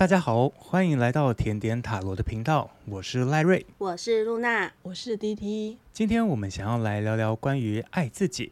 大家好，欢迎来到甜点塔罗的频道，我是赖瑞，我是露娜，我是 DT。今天我们想要来聊聊关于爱自己。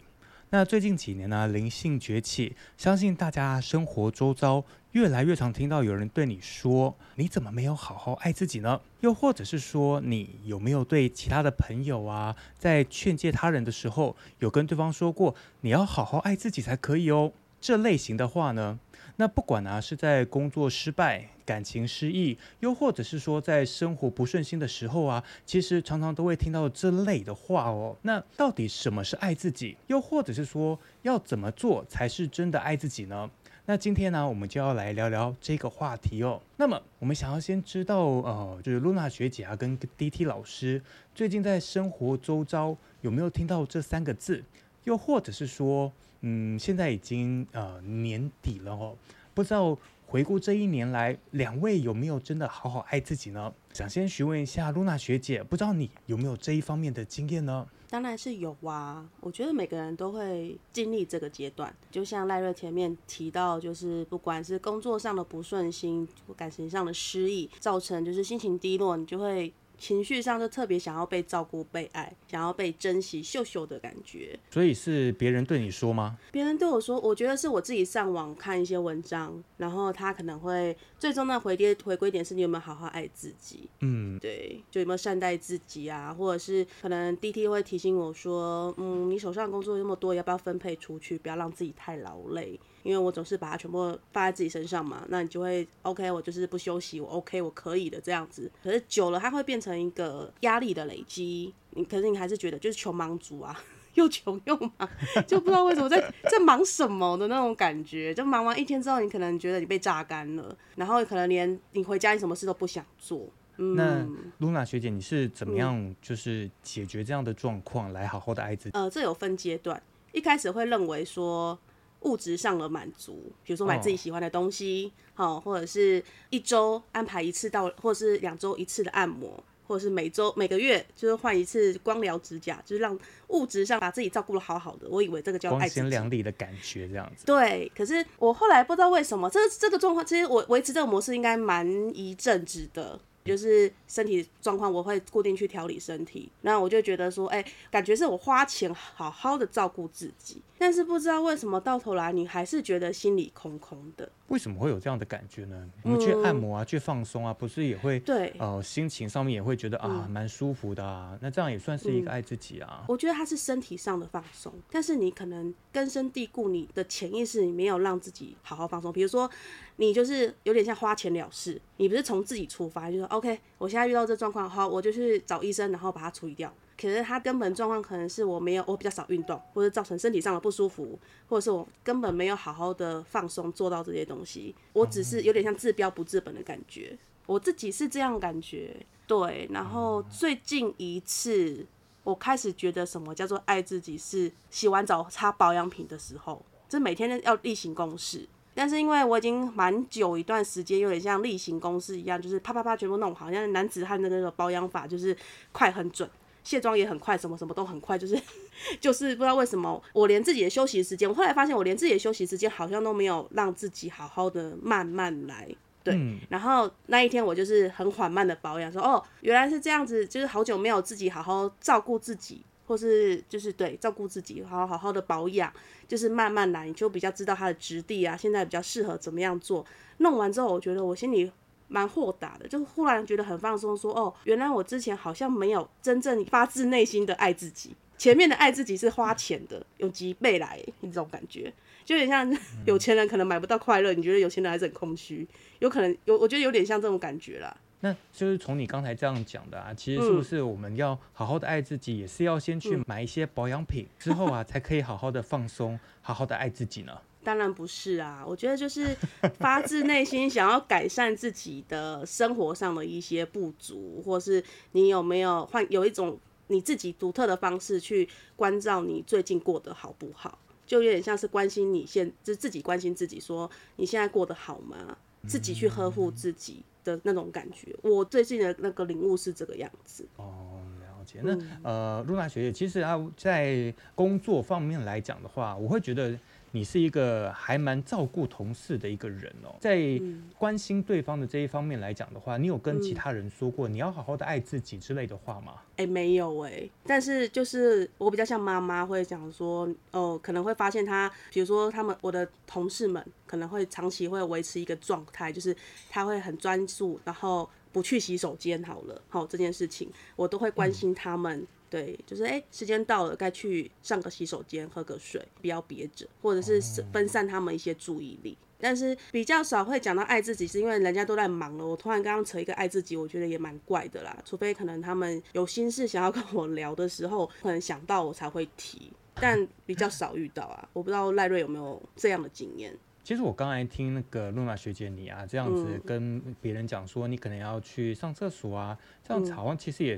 那最近几年呢，灵性崛起，相信大家生活周遭越来越常听到有人对你说：“你怎么没有好好爱自己呢？”又或者是说，你有没有对其他的朋友啊，在劝诫他人的时候，有跟对方说过：“你要好好爱自己才可以哦。”这类型的话呢？那不管啊，是在工作失败、感情失意，又或者是说在生活不顺心的时候啊，其实常常都会听到这类的话哦。那到底什么是爱自己？又或者是说要怎么做才是真的爱自己呢？那今天呢，我们就要来聊聊这个话题哦。那么我们想要先知道，呃，就是露娜学姐啊，跟 DT 老师最近在生活周遭有没有听到这三个字？又或者是说？嗯，现在已经呃年底了哦，不知道回顾这一年来，两位有没有真的好好爱自己呢？想先询问一下露娜学姐，不知道你有没有这一方面的经验呢？当然是有啊，我觉得每个人都会经历这个阶段，就像赖瑞前面提到，就是不管是工作上的不顺心，感情上的失意，造成就是心情低落，你就会。情绪上就特别想要被照顾、被爱，想要被珍惜、秀秀的感觉。所以是别人对你说吗？别人对我说，我觉得是我自己上网看一些文章，然后他可能会最终的回跌回归点是你有没有好好爱自己？嗯，对，就有没有善待自己啊？或者是可能 D T 会提醒我说，嗯，你手上工作那么多，要不要分配出去？不要让自己太劳累。因为我总是把它全部放在自己身上嘛，那你就会 OK，我就是不休息，我 OK，我可以的这样子。可是久了，它会变成一个压力的累积。你可是你还是觉得就是穷忙族啊，又穷又忙，就不知道为什么在在忙什么的那种感觉。就忙完一天之后，你可能觉得你被榨干了，然后可能连你回家你什么事都不想做。嗯那露娜学姐，你是怎么样就是解决这样的状况，来好好的爱自己？呃，这有分阶段，一开始会认为说。物质上的满足，比如说买自己喜欢的东西，好，或者是一周安排一次到，或者是两周一次的按摩，或者是每周每个月就是换一次光疗指甲，就是让物质上把自己照顾的好好的。我以为这个叫光鲜亮丽的感觉，这样子。对，可是我后来不知道为什么，这这个状况，其实我维持这个模式应该蛮一阵子的。就是身体状况，我会固定去调理身体。那我就觉得说，哎，感觉是我花钱好好的照顾自己，但是不知道为什么到头来你还是觉得心里空空的。为什么会有这样的感觉呢？我们去按摩啊，去放松啊，不是也会对呃心情上面也会觉得啊蛮舒服的啊。那这样也算是一个爱自己啊。我觉得它是身体上的放松，但是你可能根深蒂固，你的潜意识你没有让自己好好放松。比如说，你就是有点像花钱了事，你不是从自己出发，就说 OK，我现在遇到这状况，好，我就去找医生，然后把它处理掉。可是它根本状况可能是我没有，我比较少运动，或者造成身体上的不舒服，或者是我根本没有好好的放松做到这些东西，我只是有点像治标不治本的感觉，我自己是这样感觉。对，然后最近一次我开始觉得什么叫做爱自己，是洗完澡擦保养品的时候，这每天要例行公事。但是因为我已经蛮久一段时间，有点像例行公事一样，就是啪啪啪全部弄好，像男子汉的那个保养法，就是快很准。卸妆也很快，什么什么都很快，就是 就是不知道为什么，我连自己的休息时间，我后来发现我连自己的休息时间好像都没有让自己好好的慢慢来，对。然后那一天我就是很缓慢的保养，说哦，原来是这样子，就是好久没有自己好好照顾自己，或是就是对照顾自己，好好好的保养，就是慢慢来，你就比较知道它的质地啊，现在比较适合怎么样做。弄完之后，我觉得我心里。蛮豁达的，就忽然觉得很放松，说哦，原来我之前好像没有真正发自内心的爱自己，前面的爱自己是花钱的，用几倍来这种感觉，就有点像 有钱人可能买不到快乐，你觉得有钱人还是很空虚，有可能有，我觉得有点像这种感觉啦。那就是从你刚才这样讲的啊，其实是不是我们要好好的爱自己，也是要先去买一些保养品之后啊，才可以好好的放松，好好的爱自己呢？当然不是啊，我觉得就是发自内心想要改善自己的生活上的一些不足，或是你有没有换有一种你自己独特的方式去关照你最近过得好不好，就有点像是关心你现就自己关心自己，说你现在过得好吗？自己去呵护自己的那种感觉。我最近的那个领悟是这个样子。哦，了解。那呃，露娜学姐，其实啊，在工作方面来讲的话，我会觉得。你是一个还蛮照顾同事的一个人哦，在嗯关心对方的这一方面来讲的话，你有跟其嗯他人说过你要好好的爱自己之类的话吗？哎、没有哎、但是就是我比较像妈妈，会讲说，哦，可能会发现他，比如说他们我的同事们可能会长期会维持一个状态，就是他会很专注，然后不去洗手间好了，好这件事情，我都会关心他们。对，就是哎、时间到了，该去上个洗手间，喝个水，不要憋着，或者是分散他们一些注意力。但是比较少会讲到爱自己，是因为人家都在忙了。我突然刚刚扯一个爱自己，我觉得也蛮怪的啦。除非可能他们有心事想要跟我聊的时候，可能想到我才会提，但比较少遇到啊。我不知道赖瑞有没有这样的经验。其实我刚才听那个露娜学姐你啊，这样子嗯跟别人讲说你可能要去上厕所啊，这样子嗯好像其实也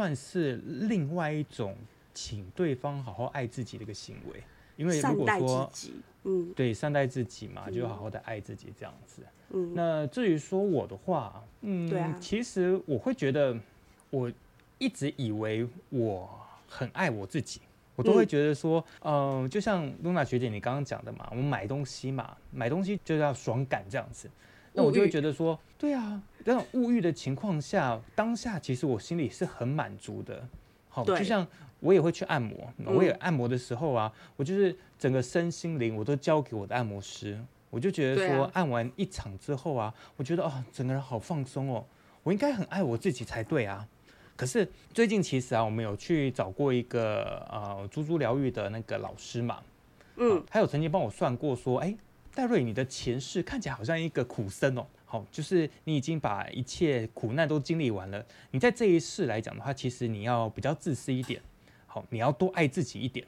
算是另外一种请对方好好爱自己的一个行为。因为如果说，嗯对善待自己嘛，就嗯好好的爱自己这样子。嗯，那至于说我的话，嗯，对啊其实我会觉得，我一直以为我很爱我自己，我都会嗯觉得说，嗯、就像露娜学姐你刚刚讲的嘛，我们买东西嘛，买东西就要爽感这样子。那我就会觉得说，对啊，这种物欲的情况下，当下其实我心里是很满足的。好，就像我也会去按摩，我也嗯按摩的时候啊，我就是整个身心灵我都交给我的按摩师，我就觉得说，按完一场之后啊，我觉得哦，整个人好放松哦，我应该很爱我自己才对啊。可是最近其实啊，我们有去找过一个呃猪猪疗愈的那个老师嘛，嗯。啊，他有曾经帮我算过说，哎，戴瑞，你的前世看起来好像一个苦僧哦。好，就是你已经把一切苦难都经历完了，你在这一世来讲的话，其实你要比较自私一点，好，你要多爱自己一点。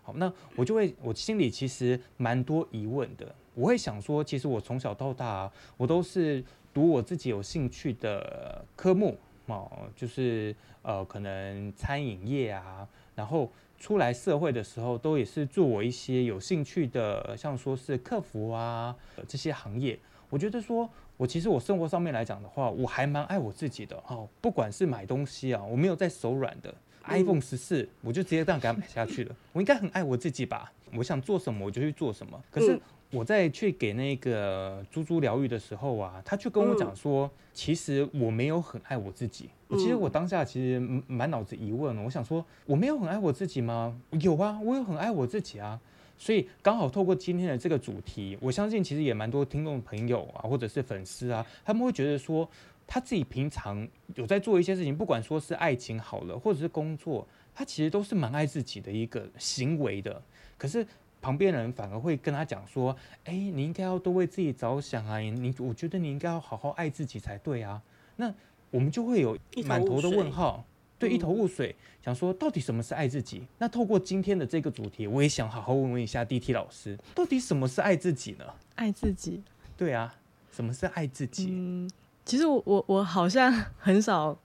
好，那我就会，我心里其实蛮多疑问的。我会想说，其实我从小到大、我都是读我自己有兴趣的科目哦，就是呃，可能餐饮业啊，然后出来社会的时候，都也是做我一些有兴趣的，像说是客服啊这些行业。我觉得说，我其实我生活上面来讲的话，我还蛮爱我自己的哦。不管是买东西啊，我没有在手软的。iPhone 十四，我就直接这样给它买下去了。我应该很爱我自己吧？我想做什么我就去做什么。可是嗯我在去给那个猪猪疗愈的时候啊，他却跟我讲说，其实我没有很爱我自己。其实我当下其实满满脑子疑问了，我想说，我没有很爱我自己吗？有啊，我有很爱我自己啊。所以刚好透过今天的这个主题，我相信其实也蛮多听众朋友啊，或者是粉丝啊，他们会觉得说，他自己平常有在做一些事情，不管说是爱情好了，或者是工作，他其实都是蛮爱自己的一个行为的。可是旁边人反而会跟他讲说，哎，你应该要多为自己着想啊，你你我觉得你应该要好好爱自己才对啊。那我们就会有满头的问号。对，嗯一头雾水，想说到底什么是爱自己？那透过今天的这个主题，我也想好好问问一下 DT 老师，到底什么是爱自己呢？爱自己。对啊，什么是爱自己？嗯，其实我我我好像 很少，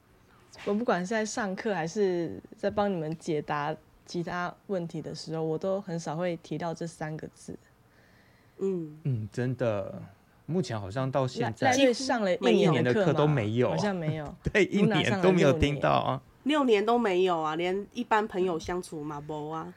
我不管是在上课还是在帮你们解答其他问题的时候，我都很少会提到这三个字。嗯，嗯，真的，目前好像到现在上了一年的课都没有好像没有。对一年都没有听到啊？六年都没有啊，连一般朋友相处嘛不啊。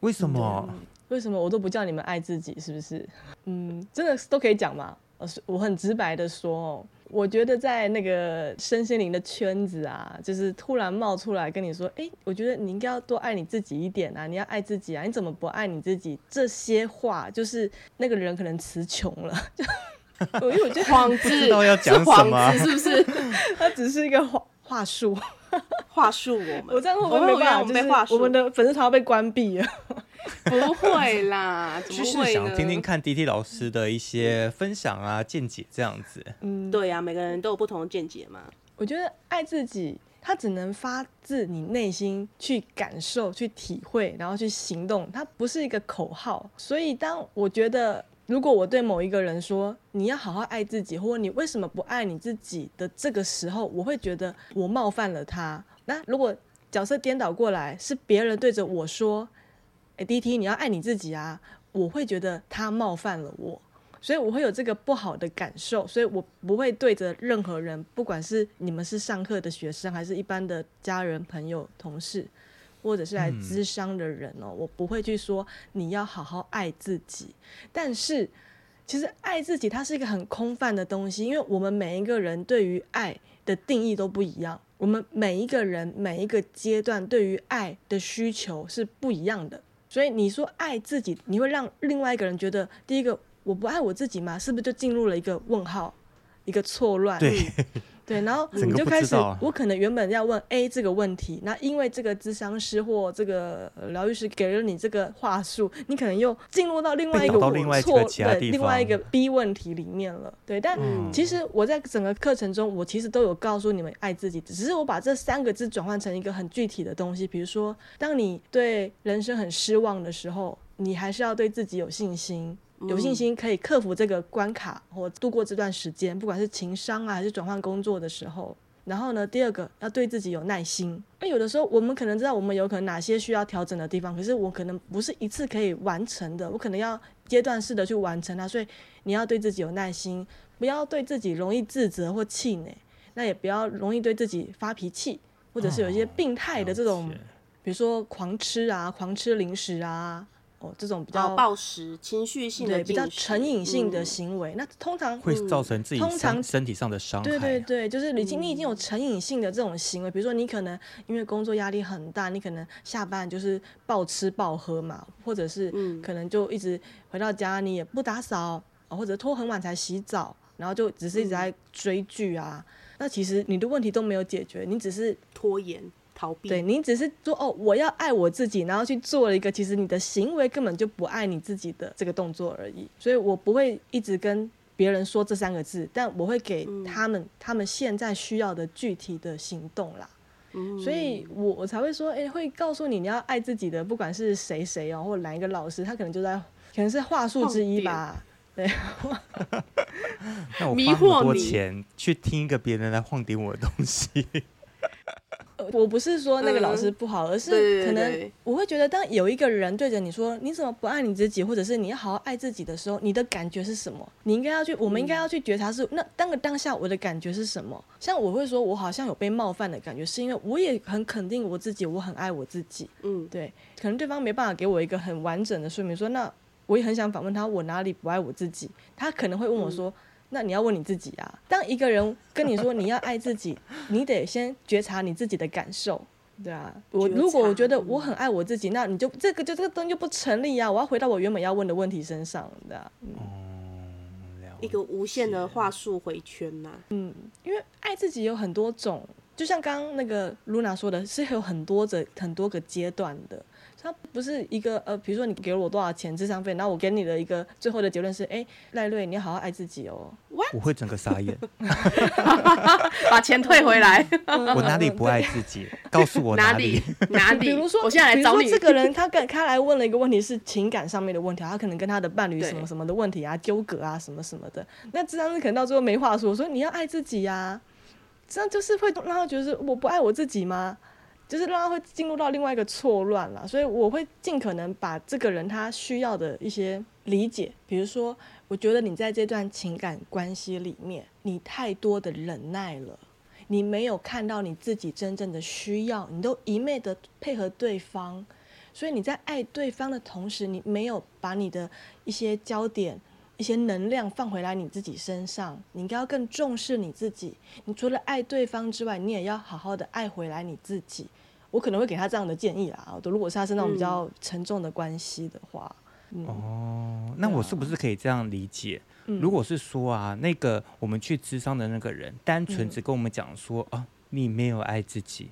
为什么？为什么我都不叫你们爱自己？是不是？嗯，真的是都可以讲嘛。呃，是我很直白的说哦，我觉得在那个身心灵的圈子啊，就是突然冒出来跟你说，哎、我觉得你应该要多爱你自己一点啊，你要爱自己啊，你怎么不爱你自己？这些话就是那个人可能词穷了，就 我因为我觉得幌子知道要讲什么 是不是？它只是一个话话术。话术我们，我这样会不我会没办法？们被话术，就是我们的粉丝团要被关闭了。不会啦，怎就是？想听听看 DT 老师的一些分享啊、见解这样子。嗯，对呀、啊，每个人都有不同的见解嘛。我觉得爱自己，它只能发自你内心去感受、去体会，然后去行动，它不是一个口号。所以，当我觉得如果我对某一个人说你要好好爱自己，或你为什么不爱你自己的这个时候，我会觉得我冒犯了他。那如果角色颠倒过来，是别人对着我说：“哎，DT，你要爱你自己啊！”我会觉得他冒犯了我。所以我会有这个不好的感受，所以我不会对着任何人，不管是你们是上课的学生，还是一般的家人、朋友、同事，或者是来嗯咨商的人哦，我不会去说你要好好爱自己，但是其实爱自己它是一个很空泛的东西，因为我们每一个人对于爱的定义都不一样，我们每一个人每一个阶段对于爱的需求是不一样的，所以你说爱自己，你会让另外一个人觉得，第一个我不爱我自己吗？是不是就进入了一个问号，一个错乱？对，对，然后你就开始我可能原本要问 A 这个问题，那因为这个咨商师或这个呃疗愈师给了你这个话术，你可能又进入到另外一个错对另外一个 B 问题里面了。对，但嗯其实我在整个课程中，我其实都有告诉你们爱自己，只是我把这三个字转换成一个很具体的东西，比如说，当你对人生很失望的时候，你还是要对自己有信心。有信心可以克服这个关卡或度过这段时间，不管是情商啊还是转换工作的时候。然后呢，第二个要对自己有耐心。那有的时候我们可能知道我们有可能哪些需要调整的地方，可是我可能不是一次可以完成的，我可能要阶段式的去完成它。所以你要对自己有耐心，不要对自己容易自责或气馁，那也不要容易对自己发脾气，或者是有一些病态的这种，比如说狂吃啊、狂吃零食啊，哦这种比较、哦暴食、情绪性的对比较成瘾性的嗯。行为，那通常会造成自己通常身身体上的伤害。对对对，就是你已经你已经有成瘾性的这种行为，比如说你可能因为工作压力很大，你可能下班就是暴吃暴喝嘛，或者是嗯。可能就一直回到家你也不打扫，啊或者拖很晚才洗澡，然后就只是一直在追剧啊。那其实你的问题都没有解决，你只是拖延、逃避。对你只是说哦，我要爱我自己，然后去做了一个其实你的行为根本就不爱你自己的这个动作而已。所以我不会一直跟别人说这三个字，但我会给他们、他们现在需要的具体的行动啦。嗯所以我我才会说，哎、会告诉你你要爱自己的，不管是谁谁哦，或者哪一个老师，他可能就在可能是话术之一吧。对 那我迷花很多惑你钱去听一个别人来晃点我的东西，呃 我不是说那个老师不好，而是可能我会觉得，当有一个人对着你说你怎么不爱你自己，或者是你要好好爱自己的时候，你的感觉是什么？你应该要去，我们应该要去觉察是那当个当下我的感觉是什么？像我会说，我好像有被冒犯的感觉，是因为我也很肯定我自己，我很爱我自己。嗯，对，可能对方没办法给我一个很完整的说明，说那我也很想反问他，我哪里不爱我自己？他可能会问我说。那你要问你自己啊！当一个人跟你说你要爱自己，你得先觉察你自己的感受，对啊。我如果我察觉得我很爱我自己，那你就这个就这个东西就不成立啊！我要回到我原本要问的问题身上，对啊。嗯一个无限的话术回圈呐、因为爱自己有很多种，就像刚刚那个露娜说的，是有很多个很多个阶段的。它不是一个呃，比如说你给了我多少钱智商费，然后我给你的一个最后的结论是，哎，赖瑞，你要好好爱自己哦。我会整个傻眼，把钱退回来，我哪里不爱自己？告诉我哪里里？哪里？比如说，我现在来找你。比如说这个人他跟他来问了一个问题是情感上面的问题，他可能跟他的伴侣什么什么的问题啊，纠葛啊什么什么的。那智商是可能到最后没话说，我说你要爱自己呀、这样就是会让他觉得是我不爱我自己吗？就是让他会进入到另外一个错乱了，所以我会尽可能把这个人他需要的一些理解，比如说，我觉得你在这段情感关系里面，你太多的忍耐了，你没有看到你自己真正的需要，你都一昧的配合对方，所以你在爱对方的同时，你没有把你的一些焦点、一些能量放回来你自己身上。你应该要更重视你自己。你除了爱对方之外，你也要好好的爱回来你自己。我可能会给他这样的建议啦。如果是他是那种比较沉重的关系的话，嗯，哦，那我是不是可以这样理解？嗯如果是说啊，那个我们去咨商的那个人，单纯嗯只跟我们讲说、啊，你没有爱自己，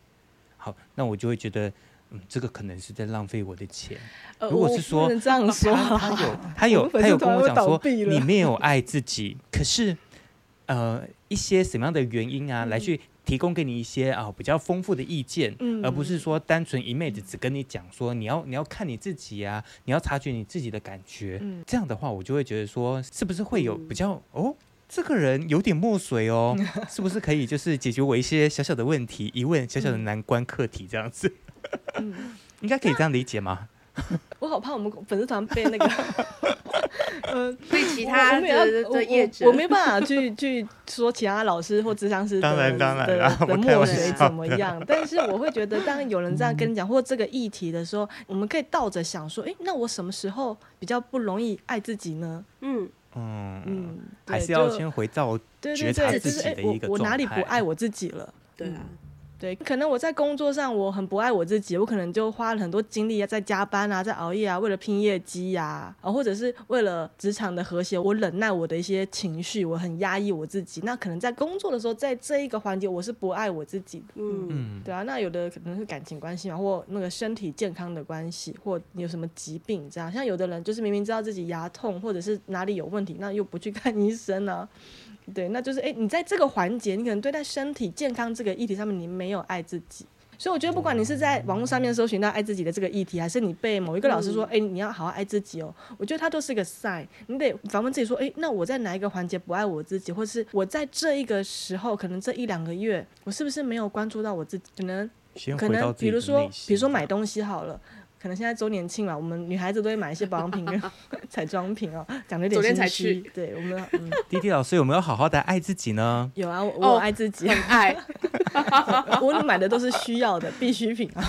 好，那我就会觉得，嗯，这个可能是在浪费我的钱。呃如果是说这样说他他有 他有他有跟我讲说，你没有爱自己，可是呃一些什么样的原因啊，来去提供给你一些啊、比较丰富的意见，嗯而不是说单纯一妹子只跟你讲说你要你要看你自己啊，你要察觉你自己的感觉。嗯这样的话，我就会觉得说，是不是会有比较、哦？这个人有点墨水哦，是不是可以就是解决我一些小小的问题、疑问、小小的难关课题这样子？嗯。应该可以这样理解吗？我好怕我们粉丝团被那个嗯，所以其他的业者。我我没办法去去说其他老师或智商师的当然当然的墨水怎么样，但是我会觉得，当有人这样跟你讲或这个议题的时候，我们可以倒着想说，诶，那我什么时候比较不容易爱自己呢？嗯，嗯，嗯，还是要先回到对觉察对对，就是哎自己的一个我我哪里不爱我自己了？对啊，对，可能我在工作上我很不爱我自己，我可能就花了很多精力啊，在加班啊，在熬夜啊，为了拼业绩呀、啊，或者是为了职场的和谐，我忍耐我的一些情绪，我很压抑我自己。那可能在工作的时候，在这一个环节，我是不爱我自己的。嗯，嗯，对啊，那有的可能是感情关系嘛，或那个身体健康的关系，或你有什么疾病这样。像有的人就是明明知道自己牙痛，或者是哪里有问题，那又不去看医生啊。对，那就是哎，你在这个环节，你可能对待身体健康这个议题上面，你没有爱自己。所以我觉得，不管你是在网络上面搜寻到爱自己的这个议题，还是你被某一个老师说，哎、你要好好爱自己哦，我觉得它都是一个 sign。你得反问自己说，哎，那我在哪一个环节不爱我自己，或是我在这一个时候，可能这一两个月，我是不是没有关注到我自己？可能可能比如说比如说买东西好了。可能现在周年庆嘛，我们女孩子都会买一些保养品跟 彩妆品哦，讲的有点昨天才心虚去。对，我们 嗯滴滴老师有没有好好的爱自己呢？有啊，我我哦爱自己，很 爱，我买的都是需要的必需品啊。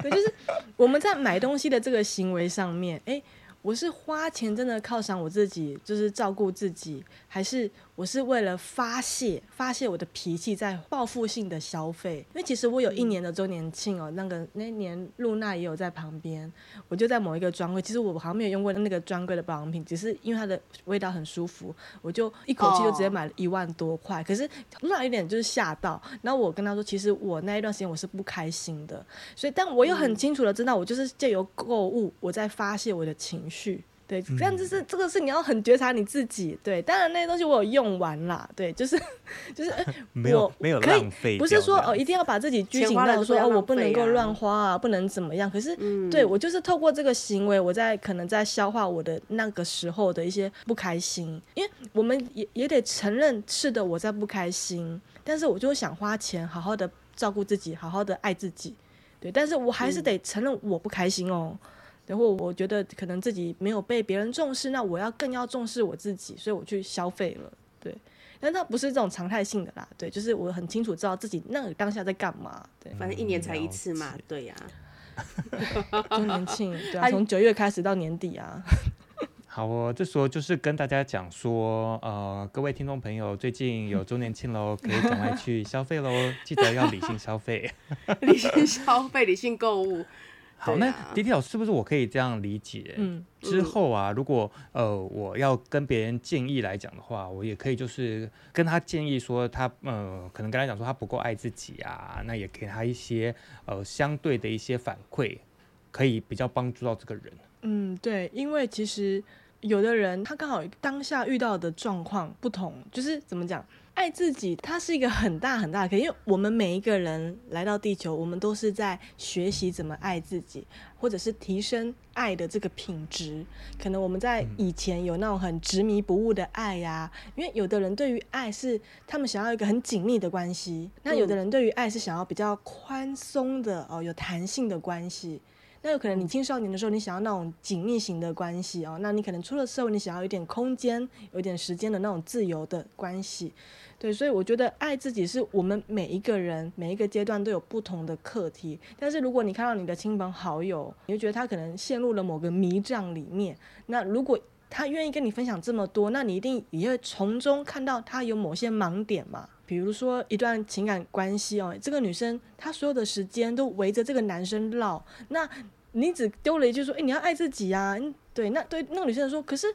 对，就是我们在买东西的这个行为上面，哎，我是花钱真的犒赏我自己，就是照顾自己，还是我是为了发泄发泄我的脾气，在报复性的消费？因为其实我有一年的周年庆哦，那个那年露娜也有在旁边，我就在某一个专柜，其实我好像没有用过那个专柜的保养品，只是因为它的味道很舒服，我就一口气就直接买了一万多块。可是露娜有点就是吓到，然后我跟她说，其实我那一段时间我是不开心的，所以但我又很清楚的知道，我就是借由购物我在发泄我的情绪。对，这样就是这个是你要很觉察你自己。对，当然那些东西我有用完啦。对，就是 就是，哎 没有我没有可以浪费不是说哦一定要把自己拘谨到说哦我不能够乱花啊，不能怎么样。可是嗯，对我就是透过这个行为，我在可能在消化我的那个时候的一些不开心，因为我们也也得承认，是的，我在不开心，但是我就想花钱好好的照顾自己，好好的爱自己，对，但是我还是得承认我不开心哦。然后我觉得可能自己没有被别人重视，那我要更要重视我自己，所以我去消费了，对。但它不是这种常态性的啦，对，就是我很清楚知道自己那个当下在干嘛，对。反正一年才一次嘛，对呀，周年庆，对啊，从九月开始到年底啊，好哦，这时候就是跟大家讲说，呃，各位听众朋友，最近有周年庆喽，可以赶快去消费喽，记得要理性消费。理性消费，理性购物。好，那迪迪老师，是不是我可以这样理解？嗯，之后啊，如果呃我要跟别人建议来讲的话，我也可以就是跟他建议说他呃可能跟他讲说他不够爱自己啊，那也给他一些呃相对的一些反馈，可以比较帮助到这个人。嗯，对，因为其实有的人他刚好当下遇到的状况不同，就是怎么讲，爱自己，它是一个很大很大的可，因为我们每一个人来到地球，我们都是在学习怎么爱自己，或者是提升爱的这个品质。可能我们在以前有那种很执迷不悟的爱呀、因为有的人对于爱是他们想要一个很紧密的关系，那有的人对于爱是想要比较宽松的哦，有弹性的关系。那有可能你青少年的时候，你想要那种紧密型的关系哦，那你可能出了社会，你想要有点空间、有点时间的那种自由的关系。对，所以我觉得爱自己是我们每一个人每一个阶段都有不同的课题。但是如果你看到你的亲朋好友，你就觉得他可能陷入了某个迷障里面，那如果他愿意跟你分享这么多，那你一定也会从中看到他有某些盲点嘛。比如说一段情感关系哦，这个女生她所有的时间都围着这个男生绕，那你只丢了一句说：“哎、你要爱自己啊！”嗯，对，那对那个女生说：“可是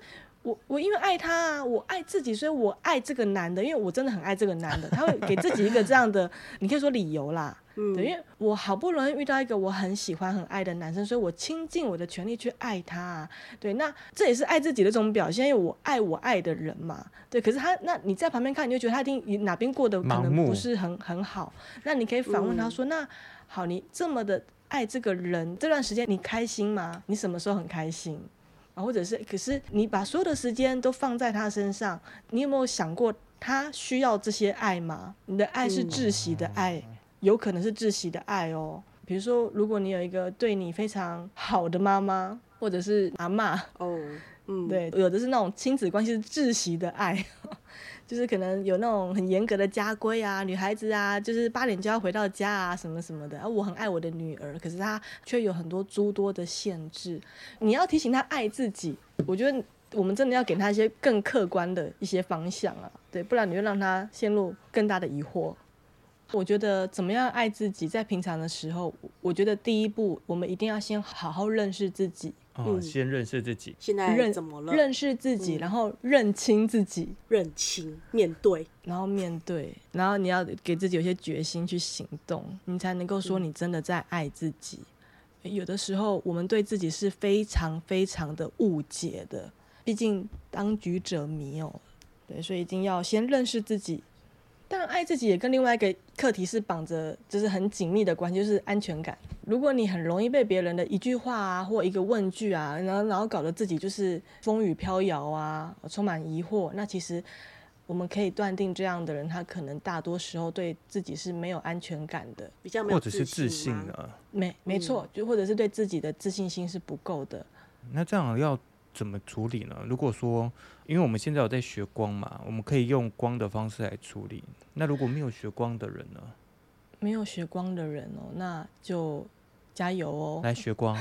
我我因为爱他啊，我爱自己，所以我爱这个男的，因为我真的很爱这个男的。”他会给自己一个这样的，你可以说理由啦。嗯对，因为我好不容易遇到一个我很喜欢、很爱的男生，所以我倾尽我的全力去爱他、啊。对，那这也是爱自己的一种表现，因为我爱我爱的人嘛。对，可是他，那你在旁边看，你就觉得他一定哪边过得可能不是很很好。那你可以反问他说：“那好，你这么的爱这个人，这段时间你开心吗？你什么时候很开心？”啊，或者是，可是你把所有的时间都放在他身上，你有没有想过他需要这些爱吗？你的爱是窒息的爱，有可能是窒息的爱哦。比如说，如果你有一个对你非常好的妈妈，或者是阿妈，哦，嗯，对，有的是那种亲子关系是窒息的爱，就是可能有那种很严格的家规啊，女孩子啊，就是八点就要回到家啊，什么什么的。啊，我很爱我的女儿，可是她却有很多诸多的限制。你要提醒她爱自己，我觉得我们真的要给她一些更客观的一些方向啊，对，不然你会让她陷入更大的疑惑。我觉得怎么样爱自己，在平常的时候，我觉得第一步，我们一定要先好好认识自己，先认识自己。现在认怎么了？认识自己，嗯然后认清自己，认清、面对，然后面对，然后你要给自己有些决心去行动，你才能够说嗯你真的在爱自己。有的时候，我们对自己是非常非常的误解的，毕竟当局者迷哦，对，所以一定要先认识自己。当然，爱自己也跟另外一个课题是绑着，就是很紧密的关系，就是安全感。如果你很容易被别人的一句话啊，或一个问句啊，然后然后搞得自己就是风雨飘摇啊，充满疑惑，那其实我们可以断定，这样的人他可能大多时候对自己是没有安全感的，比较没有或者是自信吗？的。没没错，就或者是对自己的自信心是不够的。那这样要怎么处理呢？如果说，因为我们现在有在学光嘛，我们可以用光的方式来处理。那如果没有学光的人呢？没有学光的人哦，那就加油哦。来学光，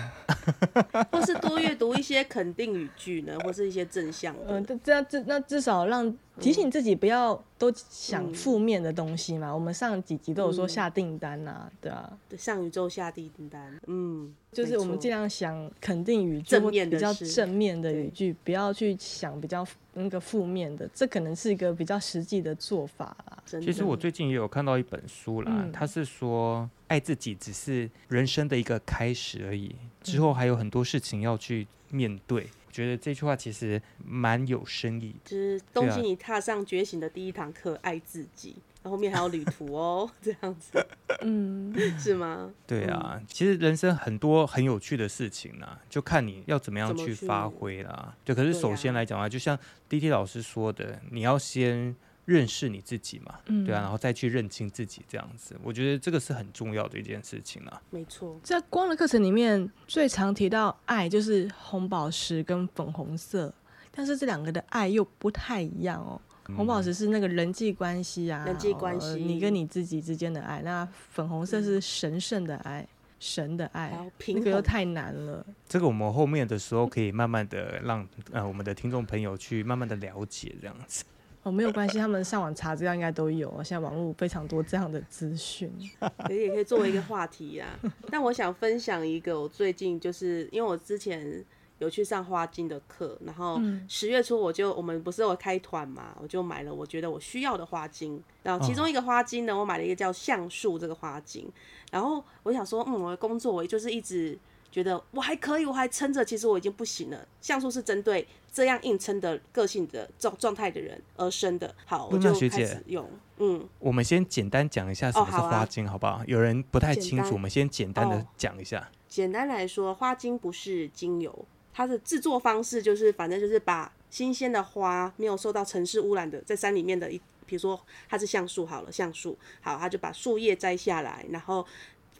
或是多阅读一些肯定语句呢，或是一些正向嗯，的。这这样至那至少让提醒自己不要都想嗯负面的东西嘛。我们上几集都有说嗯下订单呐、对啊，对，上宇宙下订单。嗯，就是我们尽量量想肯定语句正或比较面的事正面的对语句，不要去想比较那个负面的，这可能是一个比较实际的做法啦。其实我最近也有看到一本书啦，嗯它是说爱自己只是人生的一个开始而已，之后还有很多事情要去面对。我觉得这句话其实蛮有深意的。就是对啊恭喜你踏上觉醒的第一堂课，爱自己。然后后面还有旅途哦，这样子嗯，是吗？对啊，其实人生很多很有趣的事情啊，就看你要怎么样去去发挥啦。对，可是首先啊来讲啊，就像 D T 老师说的，你要先认识你自己嘛，嗯对啊，然后再去认清自己，这样子，我觉得这个是很重要的一件事情啊。没错，在光的课程里面，最常提到爱就是红宝石跟粉红色，但是这两个的爱又不太一样哦。红宝石是那个人际关系啊，人际关系呃你跟你自己之间的爱；那粉红色是神圣的爱，神的爱，平那个又太难了。这个我们后面的时候可以慢慢的让呃我们的听众朋友去慢慢的了解这样子。哦，没有关系，他们上网查资料应该都有啊。现在网络非常多这样的资讯。可 是也可以作为一个话题呀。但我想分享一个，我最近就是因为我之前有去上花精的课，然后嗯十月初我就我们不是有开团嘛，我就买了我觉得我需要的花精，然后其中一个花精呢，我买了一个叫橡树这个花精，然后我想说，嗯，我的工作我就是一直觉得我还可以，我还撑着，其实我已经不行了。橡树是针对这样硬撑的个性的状状态的人而生的，好，我就开始用，嗯，我们先简单讲一下什么是哦好啊。花精，好不好？有人不太清楚，我们先简单的哦讲一下。简单来说，花精不是精油，它的制作方式就是，反正就是把新鲜的花，没有受到城市污染的，在山里面的一，比如说它是橡树好了，橡树。好，它就把树叶摘下来，然后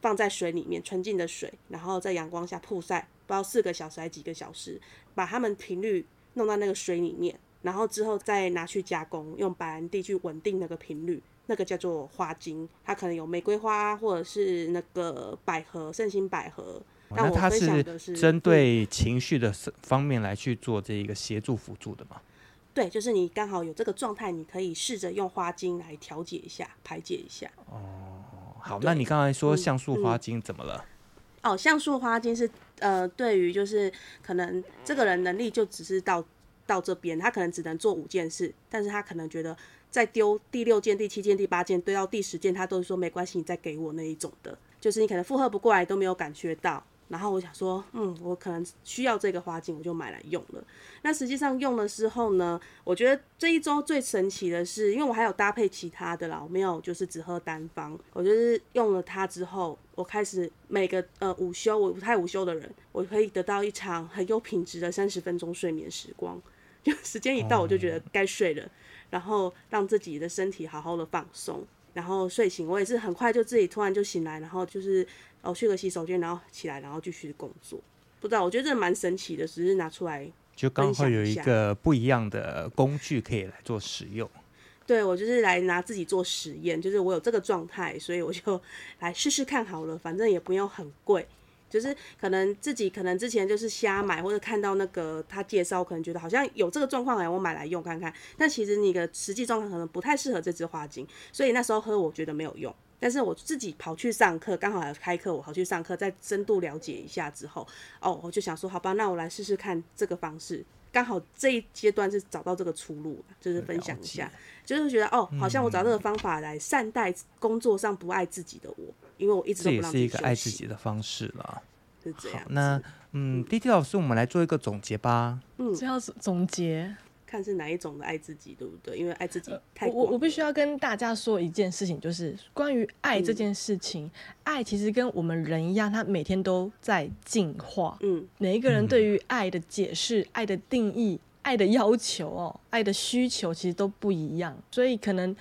放在水里面，纯净的水，然后在阳光下曝晒，不知道四个小时还几个小时，把它们频率弄到那个水里面，然后之后再拿去加工，用白兰地去稳定那个频率。那个叫做花精，它可能有玫瑰花或者是那个百合、圣心百合，那它是针嗯对情绪的方面来去做这一个协助辅助的嘛？对，就是你刚好有这个状态，你可以试着用花精来调节一下、排解一下。哦好，那你刚才说嗯橡树花嗯精怎么了？哦，橡树花精是呃，对于就是可能这个人能力就只是到到这边，他可能只能做五件事，但是他可能觉得再丢第六件、第七件、第八件，堆到第十件，他都是说没关系，你再给我那一种的，就是你可能负荷不过来都没有感觉到。然后我想说，嗯，我可能需要这个花镜，我就买来用了。那实际上用的时候呢，我觉得这一周最神奇的是，因为我还有搭配其他的啦，我没有就是只喝单方。我就是用了它之后，我开始每个呃午休，我不太午休的人，我可以得到一场很有品质的三十分钟睡眠时光。就时间一到，我就觉得该睡了，然后让自己的身体好好的放松。然后睡醒，我也是很快就自己突然就醒来，然后就是哦去个洗手间，然后起来，然后继续工作。不知道，我觉得这蛮神奇的，只是拿出来就刚好有一个不一样的工具可以来做使用。对我就是来拿自己做实验，就是我有这个状态，所以我就 来试试看好了，反正也不用很贵。就是可能自己可能之前就是瞎买，或者看到那个他介绍，可能觉得好像有这个状况，哎，我买来用看看。但其实你的实际状况可能不太适合这支花精，所以那时候喝我觉得没有用。但是我自己跑去上课，刚好要开课，我跑去上课，再深度了解一下之后，哦，我就想说，好吧，那我来试试看这个方式。刚好这一阶段是找到这个出路，就是分享一下，就是觉得哦，好像我找这个方法来善待工作上不爱自己的我，因为我一直这也都不让是一个爱自己的方式了。好是这样，。那嗯，D T 老师，我们来做一个总结吧。嗯这要总结，看是哪一种的爱自己，对不对？因为爱自己太我我我必须要跟大家说一件事情，就是关于爱这件事情，爱其实跟我们人一样，它每天都在进化。嗯每一个人对于爱的解释、爱的定义、爱的要求哦、爱的需求其实都不一样，所以可能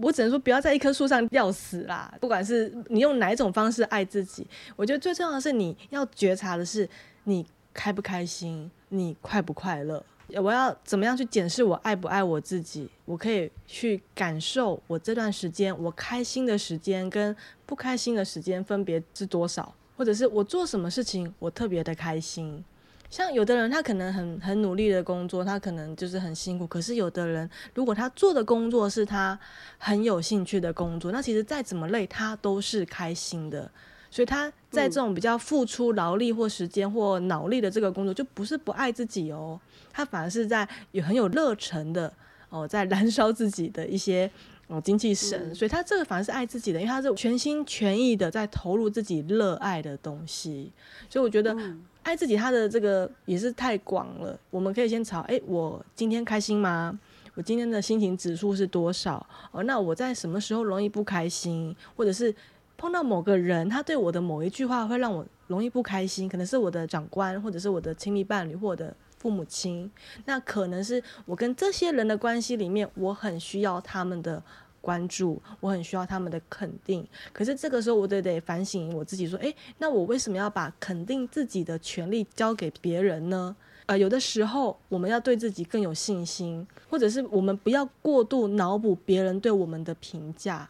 我只能说不要在一棵树上吊死啦。不管是你用哪一种方式爱自己，我觉得最重要的是你要觉察的是你开不开心，你快不快乐。我要怎么样去检视我爱不爱我自己？我可以去感受我这段时间我开心的时间跟不开心的时间分别是多少，或者是我做什么事情我特别的开心。像有的人他可能很很努力的工作，他可能就是很辛苦。可是有的人如果他做的工作是他很有兴趣的工作，那其实再怎么累他都是开心的。所以他在这种比较付出劳力或时间或脑力的这个工作，就不是不爱自己哦，他反而是在有很有热忱的哦，在燃烧自己的一些哦精气神，嗯。所以他这个反而是爱自己的，因为他是全心全意的在投入自己热爱的东西，所以我觉得嗯。爱自己他的这个也是太广了，我们可以先查，哎，我今天开心吗？我今天的心情指数是多少？哦，那我在什么时候容易不开心，或者是碰到某个人，他对我的某一句话会让我容易不开心，可能是我的长官，或者是我的亲密伴侣，或我的父母亲，那可能是我跟这些人的关系里面，我很需要他们的关注，我很需要他们的肯定。可是这个时候，我得得反省我自己，说，诶，那我为什么要把肯定自己的权利交给别人呢？呃，有的时候我们要对自己更有信心，或者是我们不要过度脑补别人对我们的评价。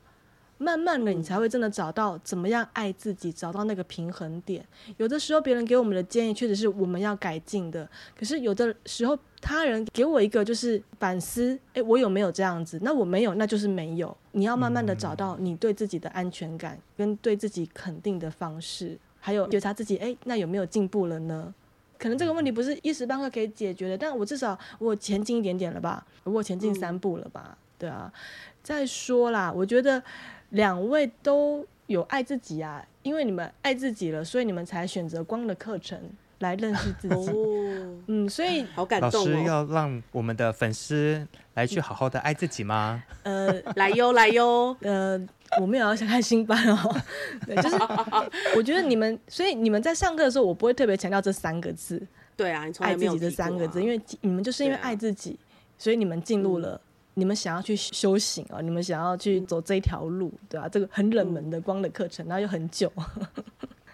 慢慢的，你才会真的找到怎么样爱自己，找到那个平衡点。有的时候别人给我们的建议确实是我们要改进的，可是有的时候他人给我一个就是反思，诶，我有没有这样子？那我没有，那就是没有。你要慢慢的找到你对自己的安全感跟对自己肯定的方式，还有觉察自己，诶，那有没有进步了呢？可能这个问题不是一时半刻可以解决的，但我至少我前进一点点了吧，我前进三步了吧，对啊。再说啦，我觉得两位都有爱自己啊，因为你们爱自己了，所以你们才选择光的课程来认识自己。哦，嗯，所以好感老师动哦！要让我们的粉丝来去好好的爱自己吗？呃 来哟来哟，呃，我们也要想开新班哦，对，就是 我觉得你们，所以你们在上课的时候，我不会特别强调这三个字对啊，你“从来没有爱自己”这三个字，啊因为你们就是因为爱自己，所以你们进入了。你们想要去修行啊、你们想要去走这一条路，对吧、这个很冷门的光的课程，然后又很久，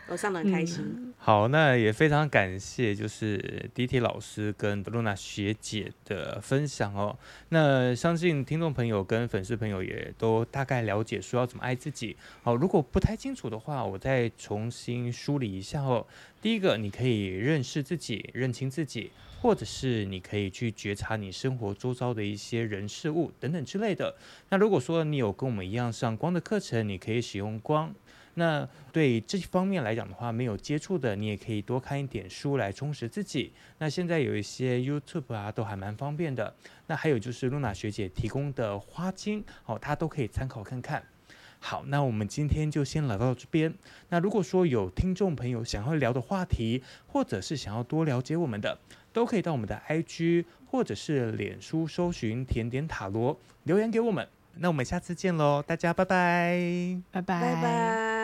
我上的很开心。好，那也非常感谢，就是 D T 老师跟露娜学姐的分享哦。那相信听众朋友跟粉丝朋友也都大概了解说要怎么爱自己。好，如果不太清楚的话，我再重新梳理一下哦。第一个，你可以认识自己，认清自己，或者是你可以去觉察你生活周遭的一些人事物等等之类的。那如果说你有跟我们一样上光的课程，你可以使用光。那对这方面来讲的话，没有接触的，你也可以多看一点书来充实自己。那现在有一些 YouTube 啊，都还蛮方便的。那还有就是露娜学姐提供的花精，哦，它都可以参考看看。好，那我们今天就先聊到这边。那如果说有听众朋友想要聊的话题，或者是想要多了解我们的，都可以到我们的 IG 或者是脸书搜寻甜点塔罗留言给我们。那我们下次见喽，大家拜拜。拜拜拜拜。